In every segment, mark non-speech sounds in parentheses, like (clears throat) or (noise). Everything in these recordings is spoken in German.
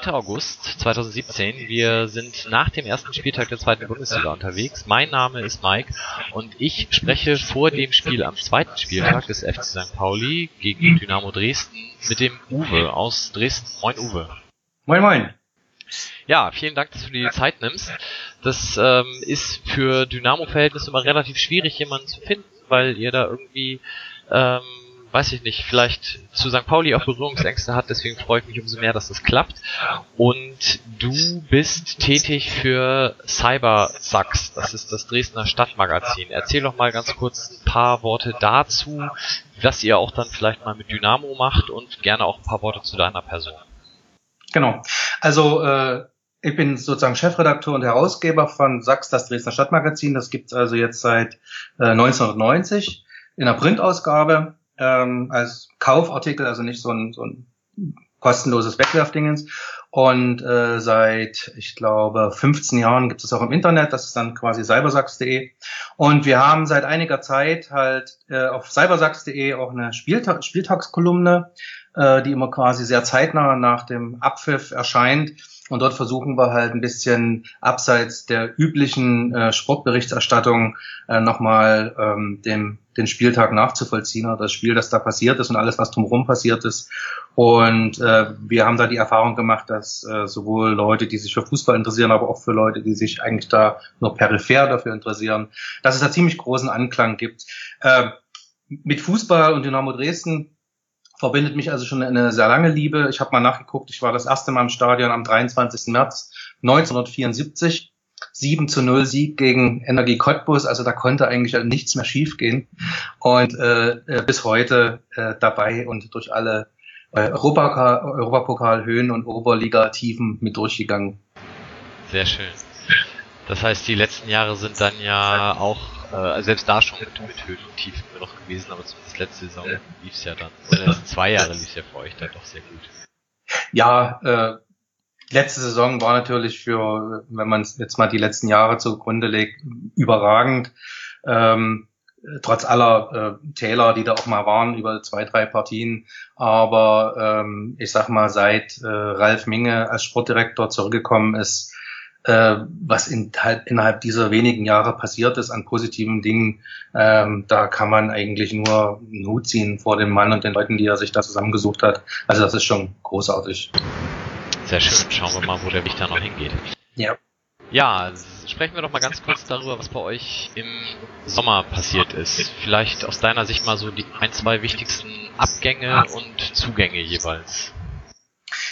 2. August 2017. Wir sind nach dem ersten Spieltag der zweiten Bundesliga unterwegs. Mein Name ist Mike und ich spreche vor dem Spiel am zweiten Spieltag des FC St. Pauli gegen Dynamo Dresden mit dem Uwe aus Dresden. Moin Uwe. Moin Moin. Ja, vielen Dank, dass du dir die Zeit nimmst. Das ähm, ist für Dynamo-Verhältnisse immer relativ schwierig, jemanden zu finden, weil ihr da irgendwie, ähm, weiß ich nicht, vielleicht zu St. Pauli auch Berührungsängste hat. Deswegen freue ich mich umso mehr, dass das klappt. Und du bist tätig für Cybersax. Das ist das Dresdner Stadtmagazin. Erzähl doch mal ganz kurz ein paar Worte dazu, was ihr auch dann vielleicht mal mit Dynamo macht und gerne auch ein paar Worte zu deiner Person. Genau. Also äh, ich bin sozusagen Chefredakteur und Herausgeber von Sachs, das Dresdner Stadtmagazin. Das gibt's also jetzt seit äh, 1990 in der Printausgabe ähm, als Kaufartikel, also nicht so ein, so ein kostenloses Wegwerfdingens. Und äh, seit, ich glaube, 15 Jahren gibt es auch im Internet, das ist dann quasi cybersachs.de. Und wir haben seit einiger Zeit halt äh, auf cybersachs.de auch eine Spieltag Spieltagskolumne, äh, die immer quasi sehr zeitnah nach dem Abpfiff erscheint. Und dort versuchen wir halt ein bisschen abseits der üblichen äh, Sportberichterstattung äh, nochmal ähm, den, den Spieltag nachzuvollziehen oder das Spiel, das da passiert ist und alles, was drumherum passiert ist. Und äh, wir haben da die Erfahrung gemacht, dass äh, sowohl Leute, die sich für Fußball interessieren, aber auch für Leute, die sich eigentlich da nur peripher dafür interessieren, dass es da ziemlich großen Anklang gibt. Äh, mit Fußball und Dynamo Dresden verbindet mich also schon eine sehr lange Liebe. Ich habe mal nachgeguckt, ich war das erste Mal im Stadion am 23. März 1974. 7 zu 0 Sieg gegen Energie Cottbus, also da konnte eigentlich nichts mehr schiefgehen. Und äh, bis heute äh, dabei und durch alle äh, Europapokal, Europapokal Höhen und Oberliga-Tiefen mit durchgegangen. Sehr schön. Das heißt, die letzten Jahre sind dann ja auch äh, selbst da schon mit, mit Höhen und Tiefen noch gewesen, aber zumindest letzte Saison lief es ja dann, die letzten zwei Jahre lief es ja für euch dann doch sehr gut. Ja, äh, letzte Saison war natürlich für, wenn man jetzt mal die letzten Jahre zugrunde legt, überragend. Ähm, trotz aller äh, Täler, die da auch mal waren über zwei, drei Partien. Aber ähm, ich sag mal, seit äh, Ralf Minge als Sportdirektor zurückgekommen ist, äh, was in, halt innerhalb dieser wenigen Jahre passiert ist an positiven Dingen, ähm, da kann man eigentlich nur einen Hut ziehen vor dem Mann und den Leuten, die er sich da zusammengesucht hat. Also das ist schon großartig. Sehr schön. Schauen wir mal, wo der Weg da noch hingeht. Ja. Ja, sprechen wir doch mal ganz kurz darüber, was bei euch im Sommer passiert ist. Vielleicht aus deiner Sicht mal so die ein, zwei wichtigsten Abgänge und Zugänge jeweils.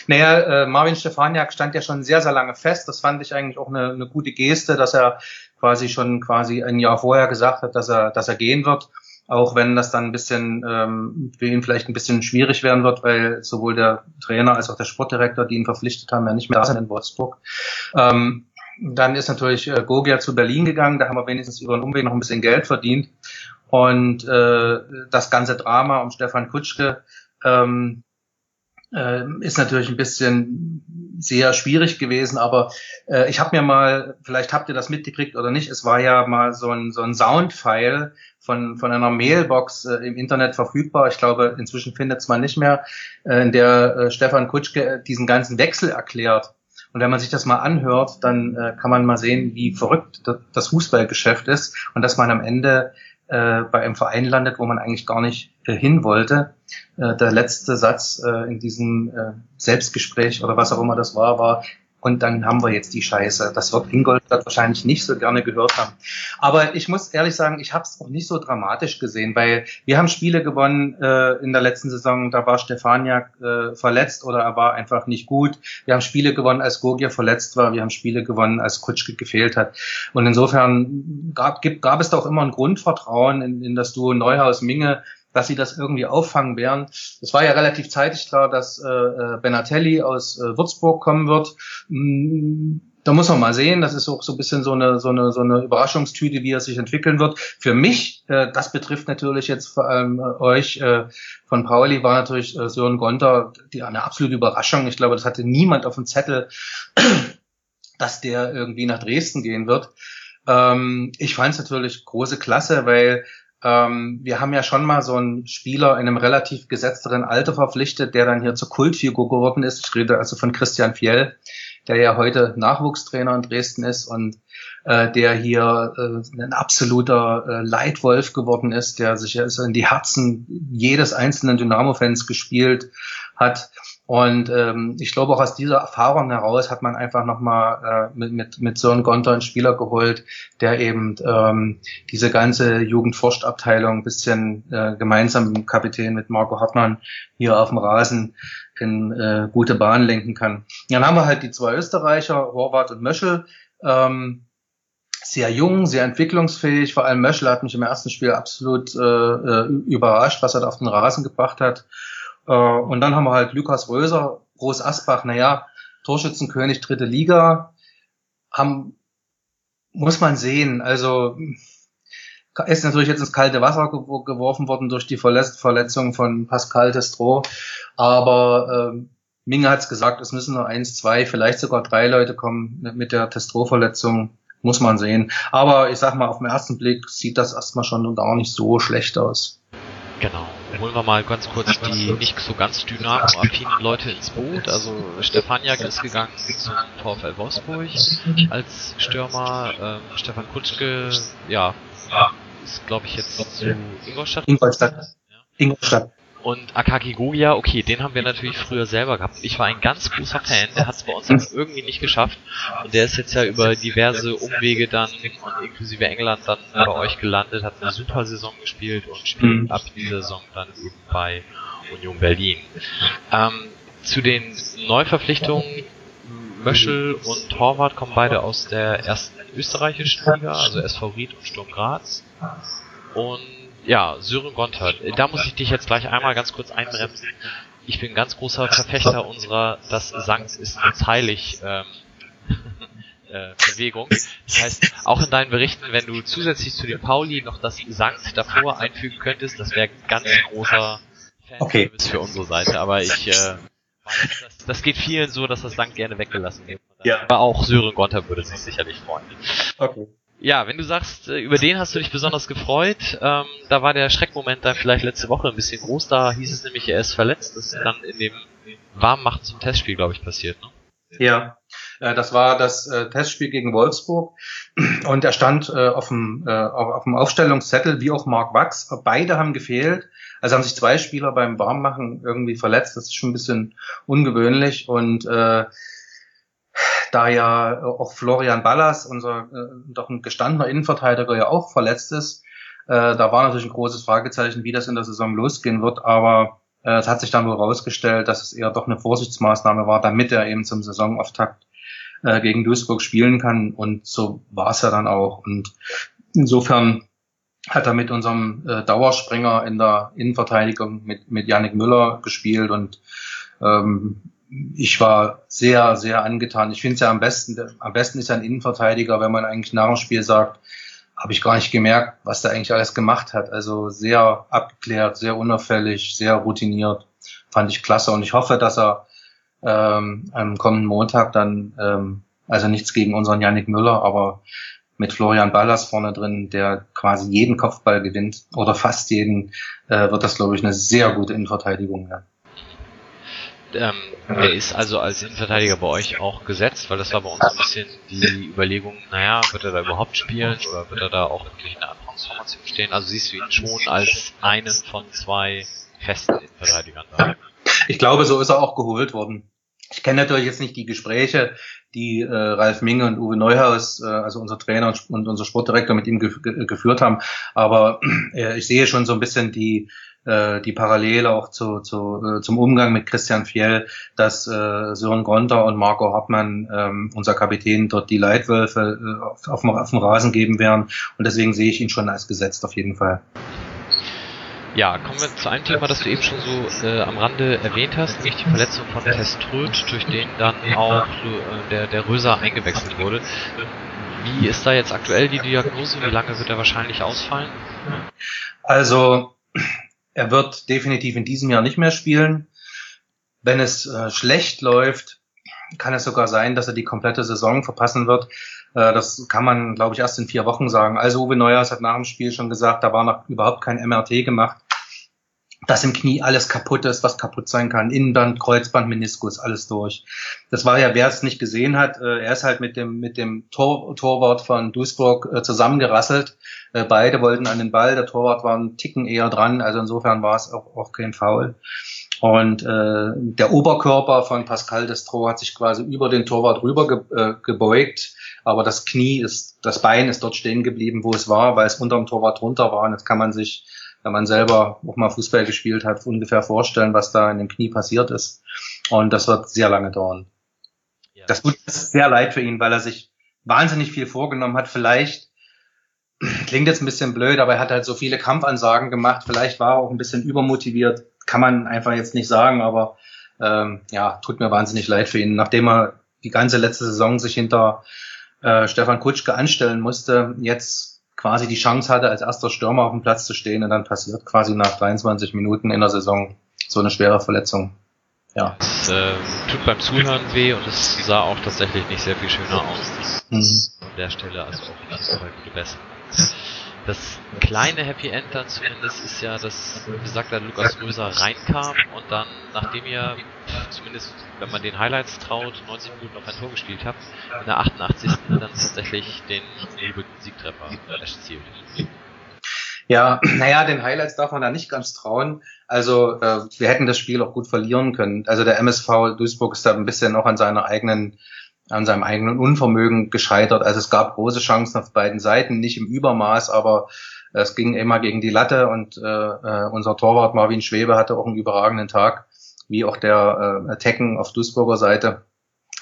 Naja, äh, Marvin Stefaniak stand ja schon sehr, sehr lange fest. Das fand ich eigentlich auch eine, eine gute Geste, dass er quasi schon quasi ein Jahr vorher gesagt hat, dass er, dass er gehen wird. Auch wenn das dann ein bisschen ähm, für ihn vielleicht ein bisschen schwierig werden wird, weil sowohl der Trainer als auch der Sportdirektor, die ihn verpflichtet haben, ja nicht mehr da sind in Wolfsburg. Ähm, dann ist natürlich äh, Gogia zu Berlin gegangen, da haben wir wenigstens über einen Umweg noch ein bisschen Geld verdient. Und äh, das ganze Drama um Stefan Kutschke ähm, äh, ist natürlich ein bisschen sehr schwierig gewesen, aber äh, ich habe mir mal, vielleicht habt ihr das mitgekriegt oder nicht, es war ja mal so ein, so ein Soundfile von, von einer Mailbox äh, im Internet verfügbar. Ich glaube, inzwischen findet es man nicht mehr, äh, in der äh, Stefan Kutschke diesen ganzen Wechsel erklärt. Und wenn man sich das mal anhört, dann äh, kann man mal sehen, wie verrückt das Fußballgeschäft ist und dass man am Ende äh, bei einem Verein landet, wo man eigentlich gar nicht äh, hin wollte. Äh, der letzte Satz äh, in diesem äh, Selbstgespräch oder was auch immer das war, war, und dann haben wir jetzt die Scheiße. Das wird Ingolstadt wahrscheinlich nicht so gerne gehört haben. Aber ich muss ehrlich sagen, ich habe es auch nicht so dramatisch gesehen, weil wir haben Spiele gewonnen äh, in der letzten Saison, da war Stefaniak äh, verletzt oder er war einfach nicht gut. Wir haben Spiele gewonnen, als Gogia verletzt war. Wir haben Spiele gewonnen, als Kutschke gefehlt hat. Und insofern gab, gibt, gab es doch immer ein Grundvertrauen in, in das Duo Neuhaus-Minge, dass sie das irgendwie auffangen werden. Es war ja relativ zeitig klar, dass äh, äh Benatelli aus äh, Würzburg kommen wird. Mm, da muss man mal sehen, das ist auch so ein bisschen so eine, so eine, so eine Überraschungstüte, wie er sich entwickeln wird. Für mich, äh, das betrifft natürlich jetzt vor allem äh, euch äh, von Pauli, war natürlich äh, Sören Gonter die, eine absolute Überraschung. Ich glaube, das hatte niemand auf dem Zettel. (clears throat) dass der irgendwie nach Dresden gehen wird. Ähm, ich fand es natürlich große Klasse, weil ähm, wir haben ja schon mal so einen Spieler in einem relativ gesetzteren Alter verpflichtet, der dann hier zur Kultfigur geworden ist. Ich rede also von Christian Fjell, der ja heute Nachwuchstrainer in Dresden ist und äh, der hier äh, ein absoluter äh, Leitwolf geworden ist, der sich also in die Herzen jedes einzelnen Dynamo-Fans gespielt hat. Und ähm, ich glaube auch aus dieser Erfahrung heraus hat man einfach nochmal äh, mit, mit, mit Sören Gonter einen Spieler geholt, der eben ähm, diese ganze Jugendforstabteilung ein bisschen äh, gemeinsam mit dem Kapitän, mit Marco Hartmann hier auf dem Rasen in äh, gute Bahn lenken kann. Dann haben wir halt die zwei Österreicher, Horvath und Möschel. Ähm, sehr jung, sehr entwicklungsfähig. Vor allem Möschel hat mich im ersten Spiel absolut äh, äh überrascht, was er da auf den Rasen gebracht hat. Äh, und dann haben wir halt Lukas Röser, Groß Asbach, naja, Torschützenkönig dritte Liga, haben, muss man sehen, also ist natürlich jetzt ins kalte Wasser geworfen worden durch die Verletzung von Pascal Destro, aber äh, Minge hat es gesagt, es müssen nur eins, zwei, vielleicht sogar drei Leute kommen mit der Testro-Verletzung, muss man sehen. Aber ich sag mal, auf den ersten Blick sieht das erstmal schon gar nicht so schlecht aus. Genau holen wir mal ganz kurz die nicht so ganz dynamo-affinen Leute ins Boot. Also Stefaniak ist gegangen zum VfL Wolfsburg als Stürmer. Ähm, Stefan Kutschke, ja, ist glaube ich jetzt zu Ingolstadt. Ingolstadt. Ja. Ingolstadt. Und Akaki Gogia, okay, den haben wir natürlich früher selber gehabt. Ich war ein ganz großer Fan, der hat es bei uns aber irgendwie nicht geschafft. Und der ist jetzt ja über diverse Umwege dann, und inklusive England, dann bei euch gelandet, hat eine super Saison gespielt und spielt mhm. ab dieser Saison dann eben bei Union Berlin. Ähm, zu den Neuverpflichtungen, Möschel und Torwart kommen beide aus der ersten österreichischen Liga, also SV Ried und Sturm Graz. Und ja, Sören Gontard. Da muss ich dich jetzt gleich einmal ganz kurz einbremsen. Ich bin ganz großer Verfechter unserer Das Sankt ist uns heilig ähm, (laughs) äh, Bewegung. Das heißt, auch in deinen Berichten, wenn du zusätzlich zu dem Pauli noch das Sankt davor einfügen könntest, das wäre ganz großer Fan okay. für unsere Seite. Aber ich äh, das geht vielen so, dass das Sankt gerne weggelassen wird. Ja. Aber auch Sören Gonter würde sich sicherlich freuen. Okay. Ja, wenn du sagst, äh, über den hast du dich besonders gefreut, ähm, da war der Schreckmoment dann vielleicht letzte Woche ein bisschen groß, da hieß es nämlich, er ist verletzt, das ist dann in dem Warmmachen zum Testspiel, glaube ich, passiert, ne? Ja, äh, das war das äh, Testspiel gegen Wolfsburg und er stand auf, dem, auf dem Aufstellungszettel wie auch Mark Wachs. Beide haben gefehlt. Also haben sich zwei Spieler beim Warmmachen irgendwie verletzt. Das ist schon ein bisschen ungewöhnlich und äh, da ja auch Florian Ballas, unser äh, doch ein gestandener Innenverteidiger, ja auch verletzt ist. Äh, da war natürlich ein großes Fragezeichen, wie das in der Saison losgehen wird, aber äh, es hat sich dann wohl herausgestellt, dass es eher doch eine Vorsichtsmaßnahme war, damit er eben zum Saisonauftakt äh, gegen Duisburg spielen kann. Und so war es ja dann auch. Und insofern hat er mit unserem äh, Dauerspringer in der Innenverteidigung mit, mit Yannick Müller gespielt. Und ähm, ich war sehr, sehr angetan. Ich finde es ja am besten, am besten ist ein Innenverteidiger, wenn man eigentlich nach dem Spiel sagt, habe ich gar nicht gemerkt, was der eigentlich alles gemacht hat. Also sehr abgeklärt, sehr unauffällig, sehr routiniert. Fand ich klasse und ich hoffe, dass er ähm, am kommenden Montag dann, ähm, also nichts gegen unseren Yannick Müller, aber mit Florian Ballas vorne drin, der quasi jeden Kopfball gewinnt oder fast jeden, äh, wird das, glaube ich, eine sehr gute Innenverteidigung werden. Ähm, er ist also als Innenverteidiger bei euch auch gesetzt, weil das war bei uns ein bisschen die Überlegung, naja, wird er da überhaupt spielen oder wird er da auch wirklich in der Transformation stehen? Also siehst du ihn schon als einen von zwei festen Innenverteidigern da? Ich glaube, so ist er auch geholt worden. Ich kenne natürlich jetzt nicht die Gespräche, die äh, Ralf Minge und Uwe Neuhaus, äh, also unser Trainer und, und unser Sportdirektor mit ihm ge geführt haben, aber äh, ich sehe schon so ein bisschen die äh, die Parallele auch zu, zu, äh, zum Umgang mit Christian Fjell, dass äh, Sören Gronter und Marco Hartmann, ähm, unser Kapitän, dort die Leitwölfe äh, auf, auf, auf dem Rasen geben werden. Und deswegen sehe ich ihn schon als gesetzt auf jeden Fall. Ja, kommen wir zu einem Thema, das du eben schon so äh, am Rande erwähnt hast, nämlich die Verletzung von Teströd, durch den dann auch äh, der, der Röser eingewechselt wurde. Wie ist da jetzt aktuell die Diagnose? Wie lange wird er wahrscheinlich ausfallen? Also er wird definitiv in diesem Jahr nicht mehr spielen. Wenn es äh, schlecht läuft, kann es sogar sein, dass er die komplette Saison verpassen wird. Äh, das kann man, glaube ich, erst in vier Wochen sagen. Also Uwe Neuers hat nach dem Spiel schon gesagt, da war noch überhaupt kein MRT gemacht dass im Knie alles kaputt ist, was kaputt sein kann. Innenband, Kreuzband, Meniskus, alles durch. Das war ja, wer es nicht gesehen hat, äh, er ist halt mit dem, mit dem Tor, Torwart von Duisburg äh, zusammengerasselt. Äh, beide wollten an den Ball, der Torwart war einen Ticken eher dran, also insofern war es auch, auch kein Foul. Und äh, der Oberkörper von Pascal Destro hat sich quasi über den Torwart rüber ge äh, gebeugt, aber das Knie ist, das Bein ist dort stehen geblieben, wo es war, weil es unter dem Torwart runter war. Und jetzt kann man sich wenn man selber auch mal Fußball gespielt hat, ungefähr vorstellen, was da in dem Knie passiert ist. Und das wird sehr lange dauern. Ja. Das tut sehr leid für ihn, weil er sich wahnsinnig viel vorgenommen hat. Vielleicht (clears throat) klingt jetzt ein bisschen blöd, aber er hat halt so viele Kampfansagen gemacht. Vielleicht war er auch ein bisschen übermotiviert. Kann man einfach jetzt nicht sagen, aber ähm, ja, tut mir wahnsinnig leid für ihn. Nachdem er die ganze letzte Saison sich hinter äh, Stefan Kutschke anstellen musste, jetzt quasi die Chance hatte, als erster Stürmer auf dem Platz zu stehen und dann passiert quasi nach 23 Minuten in der Saison so eine schwere Verletzung. Ja. Es äh, tut beim Zuhören weh und es sah auch tatsächlich nicht sehr viel schöner aus. Mhm. An der Stelle also auch so gute Besserung. Das kleine Happy End dann zumindest ist ja, dass besagter Lukas Röser reinkam und dann, nachdem ihr zumindest, wenn man den Highlights traut, 90 Minuten auf ein Tor gespielt habt, in der 88. dann tatsächlich den Siegtreffer erzielt. Ja, (clears throat) naja, den Highlights darf man da nicht ganz trauen. Also äh, wir hätten das Spiel auch gut verlieren können. Also der MSV Duisburg ist da ein bisschen noch an seiner eigenen an seinem eigenen Unvermögen gescheitert. Also es gab große Chancen auf beiden Seiten, nicht im Übermaß, aber es ging immer gegen die Latte und äh, äh, unser Torwart Marvin Schwebe hatte auch einen überragenden Tag, wie auch der äh, Tecken auf Duisburger Seite.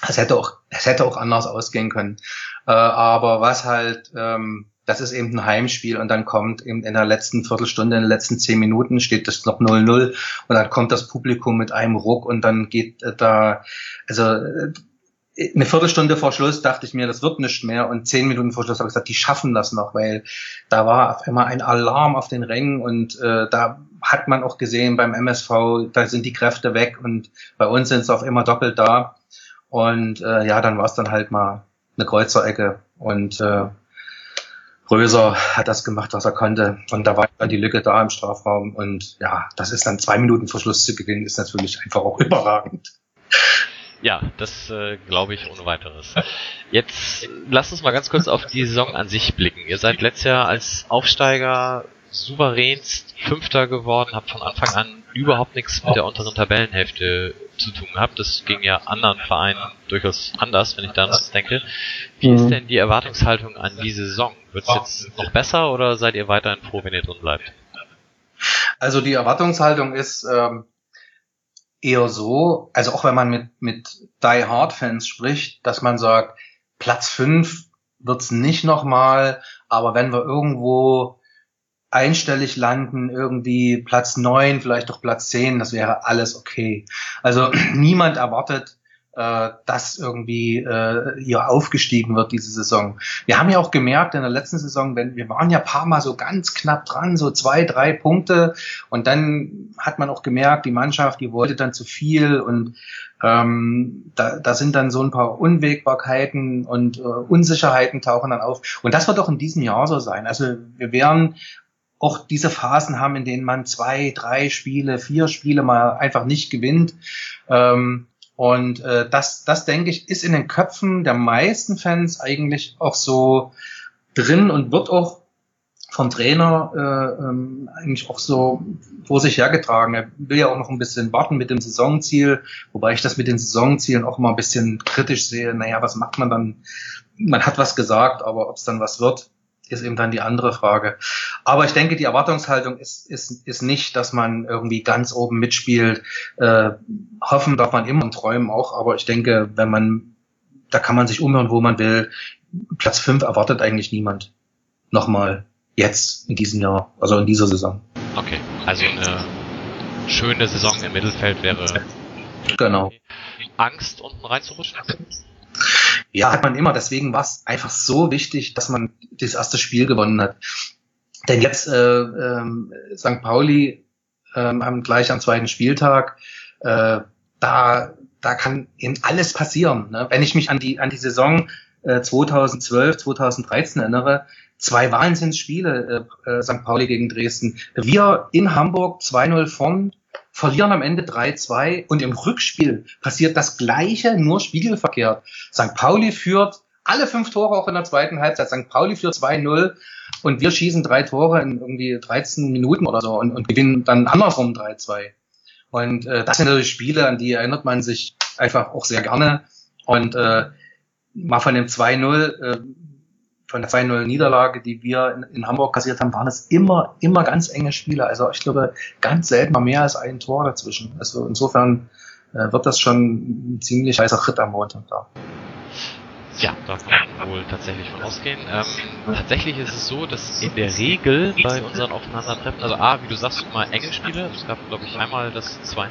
Es hätte auch, es hätte auch anders ausgehen können. Äh, aber was halt, ähm, das ist eben ein Heimspiel und dann kommt eben in der letzten Viertelstunde, in den letzten zehn Minuten steht das noch 0-0 und dann kommt das Publikum mit einem Ruck und dann geht äh, da, also äh, eine Viertelstunde vor Schluss dachte ich mir, das wird nicht mehr. Und zehn Minuten vor Schluss habe ich gesagt, die schaffen das noch, weil da war auf einmal ein Alarm auf den Rängen und äh, da hat man auch gesehen beim MSV, da sind die Kräfte weg und bei uns sind sie auf immer doppelt da. Und äh, ja, dann war es dann halt mal eine Kreuzerecke und äh, Röser hat das gemacht, was er konnte. Und da war dann die Lücke da im Strafraum. Und ja, das ist dann zwei Minuten vor Schluss zu gewinnen, ist natürlich einfach auch überragend. Ja, das äh, glaube ich ohne weiteres. Jetzt lasst uns mal ganz kurz auf die Saison an sich blicken. Ihr seid letztes Jahr als Aufsteiger souveränst Fünfter geworden, habt von Anfang an überhaupt nichts mit der unteren Tabellenhälfte zu tun gehabt. Das ging ja anderen Vereinen durchaus anders, wenn ich da was denke. Wie ist mhm. denn die Erwartungshaltung an diese Saison? Wird es jetzt noch besser oder seid ihr weiterhin froh, wenn ihr drin bleibt? Also die Erwartungshaltung ist, ähm, eher so, also auch wenn man mit, mit Die Hard Fans spricht, dass man sagt, Platz fünf wird's nicht nochmal, aber wenn wir irgendwo einstellig landen, irgendwie Platz neun, vielleicht doch Platz zehn, das wäre alles okay. Also (clears throat) niemand erwartet, äh, dass irgendwie äh, hier aufgestiegen wird diese Saison. Wir haben ja auch gemerkt in der letzten Saison, wenn wir waren ja paar Mal so ganz knapp dran, so zwei, drei Punkte und dann hat man auch gemerkt, die Mannschaft, die wollte dann zu viel und ähm, da, da sind dann so ein paar Unwägbarkeiten und äh, Unsicherheiten tauchen dann auf. Und das wird auch in diesem Jahr so sein. Also wir werden auch diese Phasen haben, in denen man zwei, drei Spiele, vier Spiele mal einfach nicht gewinnt. Ähm, und äh, das, das denke ich, ist in den Köpfen der meisten Fans eigentlich auch so drin und wird auch vom Trainer äh, ähm, eigentlich auch so vor sich hergetragen. Er will ja auch noch ein bisschen warten mit dem Saisonziel, wobei ich das mit den Saisonzielen auch mal ein bisschen kritisch sehe. Naja, was macht man dann? Man hat was gesagt, aber ob es dann was wird, ist eben dann die andere Frage. Aber ich denke, die Erwartungshaltung ist, ist, ist nicht, dass man irgendwie ganz oben mitspielt. Äh, hoffen darf man immer und träumen auch, aber ich denke, wenn man, da kann man sich umhören, wo man will. Platz fünf erwartet eigentlich niemand. Nochmal jetzt in diesem Jahr, also in dieser Saison. Okay, also eine schöne Saison im Mittelfeld wäre. Genau. Angst, unten reinzurutschen? Ja, hat man immer. Deswegen war es einfach so wichtig, dass man das erste Spiel gewonnen hat. Denn jetzt äh, ähm, St. Pauli ähm, haben gleich am zweiten Spieltag, äh, da da kann eben alles passieren. Ne? Wenn ich mich an die, an die Saison äh, 2012, 2013 erinnere, zwei Wahnsinnsspiele, äh, äh, St. Pauli gegen Dresden. Wir in Hamburg 2-0 vorn, verlieren am Ende 3-2 und im Rückspiel passiert das Gleiche, nur spiegelverkehrt. St. Pauli führt alle fünf Tore auch in der zweiten Halbzeit. St. Pauli führt 2-0 und wir schießen drei Tore in irgendwie 13 Minuten oder so und, und gewinnen dann andersrum 3-2. Und äh, das sind natürlich Spiele, an die erinnert man sich einfach auch sehr gerne. Und äh, mal von dem 2-0, äh, von der 2-0 Niederlage, die wir in, in, Hamburg kassiert haben, waren es immer, immer ganz enge Spiele. Also ich glaube, ganz selten mal mehr als ein Tor dazwischen. Also insofern äh, wird das schon ein ziemlich heißer Ritt am Montag da. Ja, da kann man wohl tatsächlich von ausgehen. Ähm, tatsächlich ist es so, dass in der Regel bei unseren Aufeinandertreffen, also A, wie du sagst, immer enge Spiele, es gab glaube ich einmal das 2-0,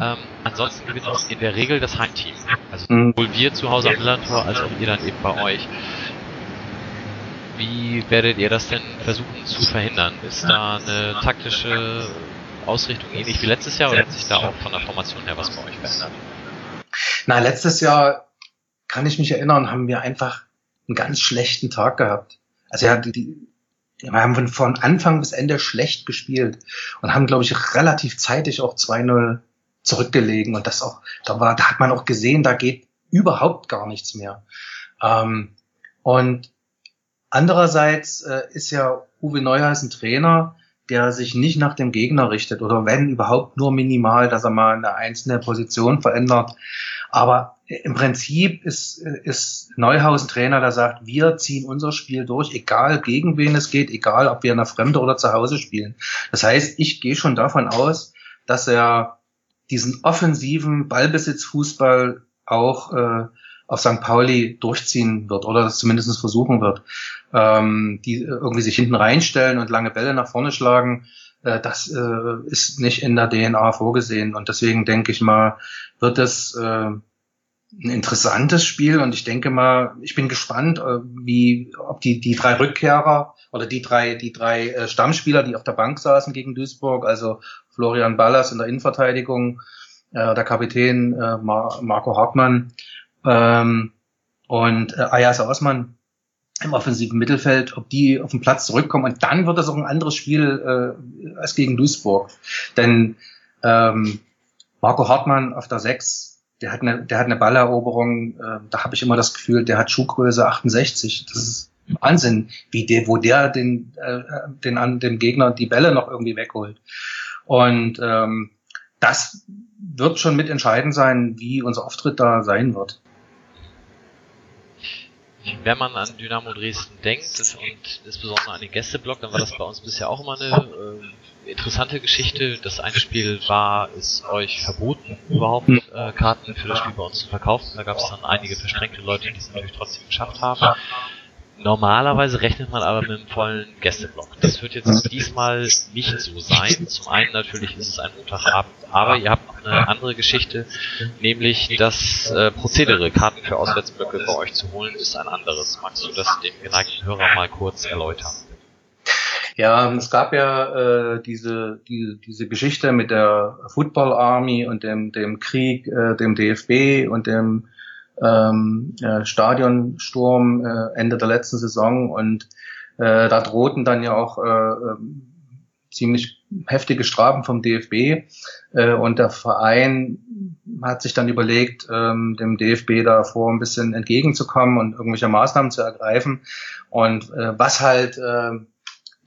ähm, ansonsten gewinnt auch in der Regel das Heimteam. Also mhm. sowohl wir zu Hause am Millantor, als auch ihr dann eben bei euch. Wie werdet ihr das denn versuchen zu verhindern? Ist da eine taktische Ausrichtung ähnlich wie letztes Jahr oder hat sich da auch von der Formation her was bei euch verändert? Na, letztes Jahr kann ich mich erinnern, haben wir einfach einen ganz schlechten Tag gehabt. Also ja, die, wir haben von, von Anfang bis Ende schlecht gespielt und haben, glaube ich, relativ zeitig auch 2-0 zurückgelegen. Und das auch, da war, da hat man auch gesehen, da geht überhaupt gar nichts mehr. Ähm, und andererseits äh, ist ja Uwe Neuhaus ein Trainer, der sich nicht nach dem Gegner richtet oder wenn überhaupt nur minimal, dass er mal eine einzelne Position verändert. Aber im Prinzip ist, ist Neuhaus ein Trainer, der sagt, wir ziehen unser Spiel durch, egal gegen wen es geht, egal ob wir in der Fremde oder zu Hause spielen. Das heißt, ich gehe schon davon aus, dass er diesen offensiven Ballbesitzfußball auch äh, auf St. Pauli durchziehen wird oder das zumindest versuchen wird. Ähm, die irgendwie sich hinten reinstellen und lange Bälle nach vorne schlagen, äh, das äh, ist nicht in der DNA vorgesehen. Und deswegen denke ich mal, wird es äh, ein interessantes Spiel und ich denke mal, ich bin gespannt, äh, wie ob die die drei Rückkehrer oder die drei die drei äh, Stammspieler, die auf der Bank saßen gegen Duisburg, also Florian Ballas in der Innenverteidigung, äh, der Kapitän äh, Mar Marco Hartmann ähm, und äh, Ayas Osman im offensiven Mittelfeld, ob die auf den Platz zurückkommen und dann wird das auch ein anderes Spiel äh, als gegen Duisburg, denn ähm, Marco Hartmann auf der 6 der hat eine, der hat eine Balleroberung, äh, da habe ich immer das Gefühl, der hat Schuhgröße 68. Das ist Wahnsinn, wie der, wo der den, äh, den an dem Gegner die Bälle noch irgendwie wegholt. Und ähm, das wird schon mitentscheidend sein, wie unser Auftritt da sein wird wenn man an Dynamo Dresden denkt und insbesondere an den Gästeblock, dann war das bei uns bisher auch immer eine äh, interessante Geschichte. Das eine Spiel war, ist euch verboten, überhaupt äh, Karten für das Spiel bei uns zu verkaufen. Da gab es dann einige versprengte Leute, die es natürlich trotzdem geschafft haben. Normalerweise rechnet man aber mit einem vollen Gästeblock. Das wird jetzt diesmal nicht so sein. Zum einen natürlich ist es ein Montagabend, aber ihr habt eine andere Geschichte, nämlich das äh, Prozedere, Karten für Auswärtsblöcke bei euch zu holen, ist ein anderes. Magst du das dem geneigten Hörer mal kurz erläutern? Ja, es gab ja äh, diese, die, diese Geschichte mit der Football Army und dem, dem Krieg, äh, dem DFB und dem ähm, äh, Stadionsturm äh, Ende der letzten Saison und äh, da drohten dann ja auch äh, ähm, ziemlich heftige Strafen vom DFB äh, und der Verein hat sich dann überlegt, ähm, dem DFB davor ein bisschen entgegenzukommen und irgendwelche Maßnahmen zu ergreifen. Und äh, was halt äh,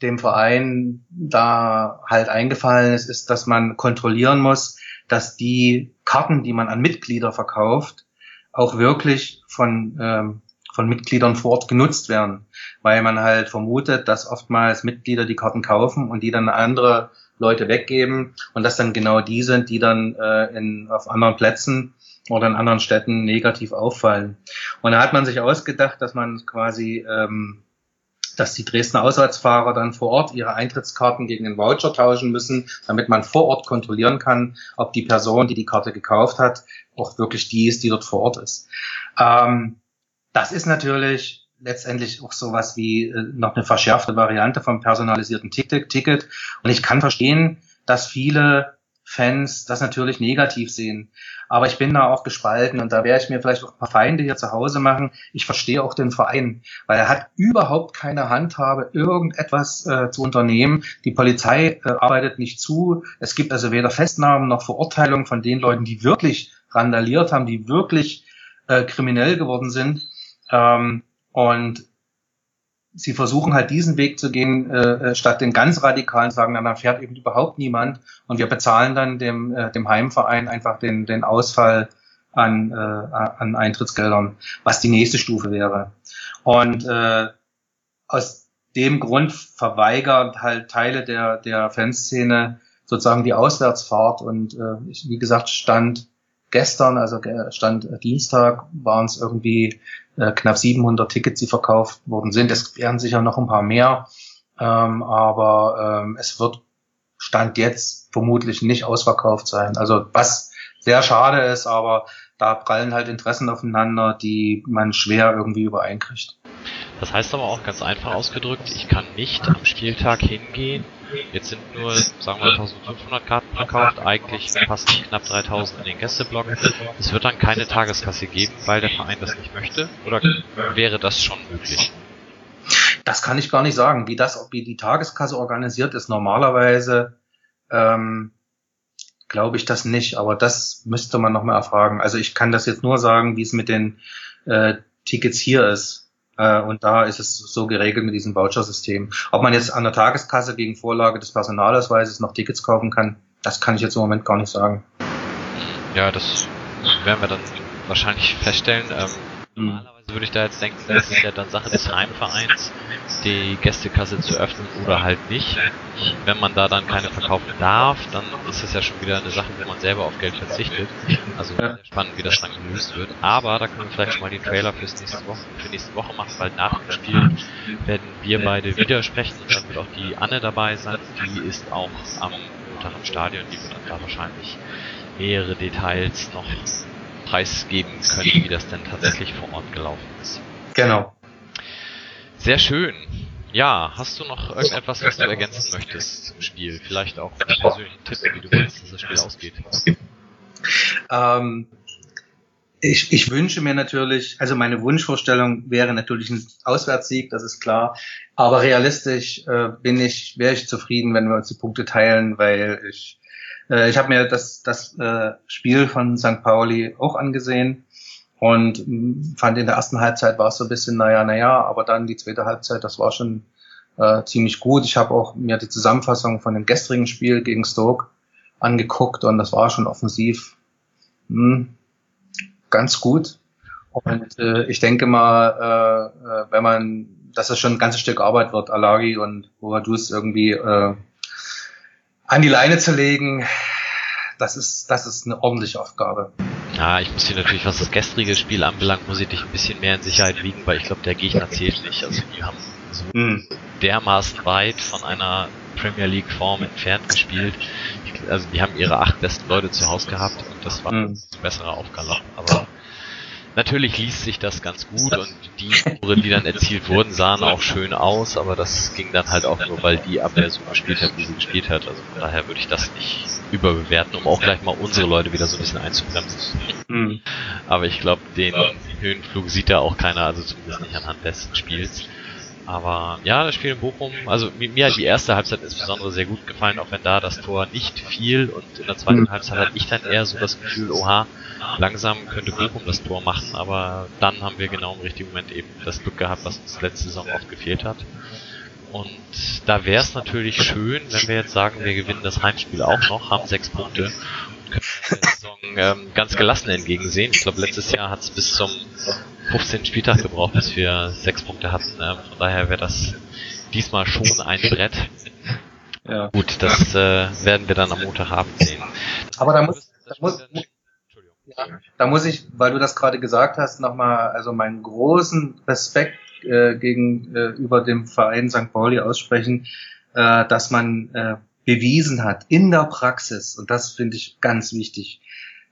dem Verein da halt eingefallen ist, ist, dass man kontrollieren muss, dass die Karten, die man an Mitglieder verkauft, auch wirklich von, ähm, von Mitgliedern vor Ort genutzt werden, weil man halt vermutet, dass oftmals Mitglieder die Karten kaufen und die dann andere Leute weggeben und das dann genau die sind, die dann äh, in, auf anderen Plätzen oder in anderen Städten negativ auffallen. Und da hat man sich ausgedacht, dass man quasi ähm, dass die Dresdner Auswärtsfahrer dann vor Ort ihre Eintrittskarten gegen den Voucher tauschen müssen, damit man vor Ort kontrollinnen kann, ob die Person, die die Karte gekauft hat, auch wirklich die ist, die dort vor Ort ist. Ähm, das ist natürlich letztendlich auch sowas wie äh, noch eine verschärfte Variante vom personalisierten Ticket. Und ich kann verstehen, dass viele Fans das natürlich negativ sehen. Aber ich bin da auch gespalten und da werde ich mir vielleicht auch ein paar Feinde hier zu Hause machen. Ich verstehe auch den Verein, weil er hat überhaupt keine Handhabe, irgendetwas äh, zu unternehmen. Die Polizei äh, arbeitet nicht zu. Es gibt also weder Festnahmen noch Verurteilungen von den Leuten, die wirklich randaliert haben, die wirklich äh, kriminell geworden sind. Ähm, und sie versuchen halt diesen Weg zu gehen, äh, äh statt den ganz radikalen sagen, dann fährt eben überhaupt niemand und wir bezahlen dann dem, äh, dem Heimverein einfach den, den Ausfall an, äh, an Eintrittsgeldern, was die nächste Stufe wäre. Und äh, aus dem Grund verweigert halt Teile der, der Fanszene sozusagen die Auswärtsfahrt und äh, ich, wie gesagt, stand gestern, also stand Dienstag, waren es irgendwie äh, knapp 700 Tickets, die verkauft worden sind. Es werden sicher noch ein paar mehr, ähm, aber ähm, es wird Stand jetzt vermutlich nicht ausverkauft sein. Also was sehr schade ist, aber da prallen halt Interessen aufeinander, die man schwer irgendwie übereinkriegt. Das heißt aber auch ganz einfach ausgedrückt, ich kann nicht am Spieltag hingehen. Jetzt sind nur, sagen wir 1500 Karten verkauft, eigentlich passen knapp 3000 in den Gästeblock. Es wird dann keine Tageskasse geben, weil der Verein das nicht möchte? Oder wäre das schon möglich? Das kann ich gar nicht sagen, wie das, wie die Tageskasse organisiert ist. Normalerweise ähm, glaube ich das nicht, aber das müsste man noch mal erfragen. Also ich kann das jetzt nur sagen, wie es mit den äh, Tickets hier ist. Äh, und da ist es so geregelt mit diesem Voucher-System. Ob man jetzt an der Tageskasse gegen Vorlage des Personalausweises noch Tickets kaufen kann, das kann ich jetzt im Moment gar nicht sagen. Ja, das werden wir dann wahrscheinlich feststellen. Ähm, mhm. Würde ich da jetzt denken, das ist ja dann Sache des Heimvereins, die Gästekasse zu öffnen oder halt nicht. Wenn man da dann keine verkaufen darf, dann ist es ja schon wieder eine Sache, wo man selber auf Geld verzichtet. Also spannend, wie das dann gelöst wird. Aber da können wir vielleicht schon mal den Trailer fürs nächste Woche, für nächste Woche machen, weil nach dem Spiel werden wir beide wieder sprechen und dann wird auch die Anne dabei sein. Die ist auch am Montag im Stadion, die wird dann da wahrscheinlich mehrere Details noch preisgeben können, wie das denn tatsächlich vor Ort gelaufen ist. Genau. Sehr schön. Ja, hast du noch irgendetwas, was du ergänzen möchtest zum Spiel? Vielleicht auch einen persönlichen Tipp, wie du willst, dass das Spiel ausgeht. Ähm, ich, ich wünsche mir natürlich, also meine Wunschvorstellung wäre natürlich ein Auswärtssieg, das ist klar. Aber realistisch äh, bin ich, wäre ich zufrieden, wenn wir uns die Punkte teilen, weil ich äh, ich habe mir das, das äh, Spiel von St. Pauli auch angesehen und mh, fand in der ersten Halbzeit war es so ein bisschen, naja, naja, aber dann die zweite Halbzeit, das war schon äh, ziemlich gut. Ich habe auch mir die Zusammenfassung von dem gestrigen Spiel gegen Stoke angeguckt und das war schon offensiv mh, ganz gut. Und äh, ich denke mal, äh, äh, wenn man, dass es schon ein ganzes Stück Arbeit wird, Alagi und Boadus irgendwie äh, an die Leine zu legen, das ist, das ist eine ordentliche Aufgabe. Ja, ich muss hier natürlich, was das gestrige Spiel anbelangt, muss ich dich ein bisschen mehr in Sicherheit wiegen, weil ich glaube, der Gegner zählt nicht. Also die haben so hm. dermaßen weit von einer Premier League Form entfernt gespielt. Ich, also die haben ihre acht besten Leute zu Hause gehabt und das war hm. eine bessere Aufgabe. Aber Natürlich liest sich das ganz gut und die Tore, die dann erzielt wurden, sahen auch schön aus, aber das ging dann halt auch nur, weil die Abwehr so gespielt hat, wie sie gespielt hat. Also von daher würde ich das nicht überbewerten, um auch gleich mal unsere Leute wieder so ein bisschen einzubremsen. Mhm. Aber ich glaube, den Höhenflug sieht da auch keiner, also zumindest nicht anhand des Spiels. Aber ja, das Spiel in Bochum, also mir hat die erste Halbzeit insbesondere sehr gut gefallen, auch wenn da das Tor nicht fiel und in der zweiten mhm. Halbzeit hatte ich dann eher so das Gefühl, oha, langsam könnte Bochum das Tor machen, aber dann haben wir genau im richtigen Moment eben das Glück gehabt, was uns letzte Saison oft gefehlt hat. Und da wäre es natürlich schön, wenn wir jetzt sagen, wir gewinnen das Heimspiel auch noch, haben sechs Punkte und können der Saison ähm, ganz gelassen entgegensehen. Ich glaube, letztes Jahr hat es bis zum 15. Spieltag gebraucht, bis wir sechs Punkte hatten. Ähm, von daher wäre das diesmal schon ein Brett. Ja. Gut, das äh, werden wir dann am Montagabend sehen. Aber da muss, da muss, ja, da muss ich, weil du das gerade gesagt hast, nochmal also meinen großen Respekt äh, gegenüber äh, dem Verein St. Pauli aussprechen, äh, dass man äh, bewiesen hat in der Praxis, und das finde ich ganz wichtig,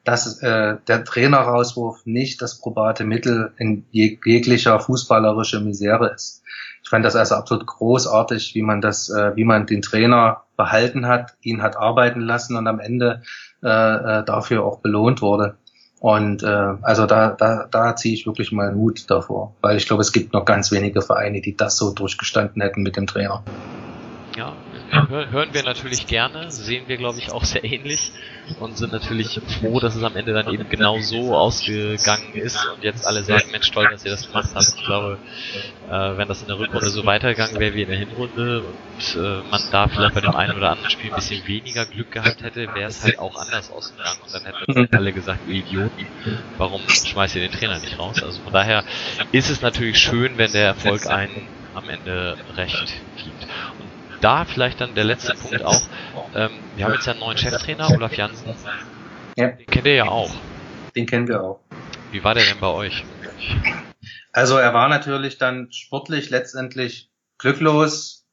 dass äh, der Trainerauswurf nicht das probate Mittel in jeg jeglicher fußballerische Misere ist. Ich fand das also absolut großartig, wie man das, äh, wie man den Trainer behalten hat, ihn hat arbeiten lassen und am Ende äh, äh, dafür auch belohnt wurde. Und äh, also da, da, da ziehe ich wirklich mal einen davor, weil ich glaube, es gibt noch ganz wenige Vereine, die das so durchgestanden hätten mit dem Trainer. Ja, hören wir natürlich gerne, sehen wir glaube ich auch sehr ähnlich und sind natürlich froh, dass es am Ende dann eben genau so ausgegangen ist und jetzt alle sagen, Mensch toll, dass ihr das gemacht habt. Ich glaube, äh, wenn das in der Rückrunde so weitergegangen wäre wie in der Hinrunde und äh, man da vielleicht bei dem einen oder anderen Spiel ein bisschen weniger Glück gehabt hätte, wäre es halt auch anders ausgegangen und dann hätten mhm. alle gesagt, ihr Idioten, warum schmeißt ihr den Trainer nicht raus? Also von daher ist es natürlich schön, wenn der Erfolg einen am Ende recht gibt da vielleicht dann der letzte Punkt auch. Ähm, wir haben jetzt ja einen neuen Cheftrainer, Olaf Jansen. Ja. Den kennt ihr ja auch. Den kennen wir auch. Wie war der denn bei euch? Also er war natürlich dann sportlich letztendlich glücklos,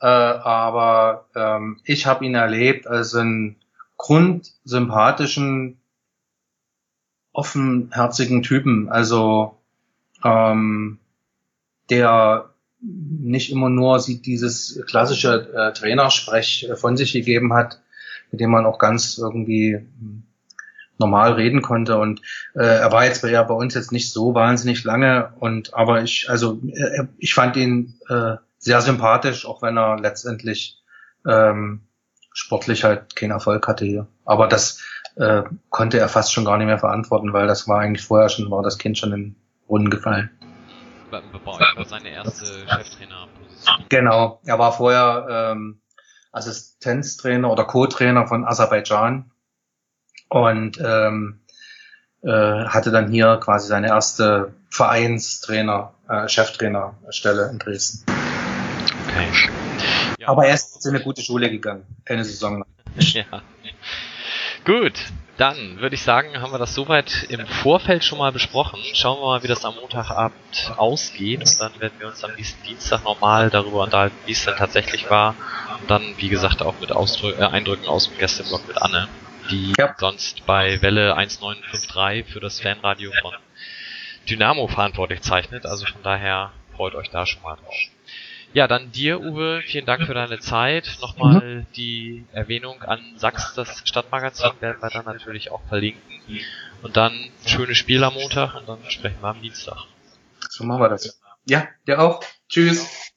äh, aber ähm, ich habe ihn erlebt als einen grundsympathischen, offenherzigen Typen. Also ähm, der nicht immer nur sie dieses klassische äh, Trainersprech äh, von sich gegeben hat, mit dem man auch ganz irgendwie hm, normal reden konnte. Und äh, er war jetzt bei, ja, bei uns jetzt nicht so wahnsinnig lange. Und aber ich also äh, ich fand ihn äh, sehr sympathisch auch wenn er letztendlich ähm, sportlich halt keinen Erfolg hatte hier. Aber das äh, konnte er fast schon gar nicht mehr verantworten weil das war eigentlich vorher schon war das Kind schon in Brunnen gefallen war seine erste Cheftrainerposition. Genau, er war vorher ähm, Assistenztrainer oder Co-Trainer von Aserbaidschan und ähm, äh, hatte dann hier quasi seine erste Vereinstrainer, äh, Cheftrainerstelle in Dresden. Okay. Ja, aber er ist in eine gute Schule gegangen, eine Saison lang. (laughs) Ja. Gut, dann würde ich sagen, haben wir das soweit im Vorfeld schon mal besprochen. Schauen wir mal, wie das am Montagabend ausgeht und dann werden wir uns am nächsten Dienstag nochmal darüber unterhalten, wie es denn tatsächlich war. Und dann, wie gesagt, auch mit Ausdrü äh, Eindrücken aus dem Gästeblock mit Anne, die ja. sonst bei Welle 1953 für das Fanradio von Dynamo verantwortlich zeichnet. Also von daher freut euch da schon mal drauf. Ja, dann dir, Uwe, vielen Dank für deine (laughs) Zeit. Nochmal mhm. die Erwähnung an Sachs, das Stadtmagazin, werden wir dann natürlich auch verlinken. Und dann schönes Spiel am Montag und dann sprechen wir am Dienstag. So machen wir das. Ja, dir auch. Tschüss.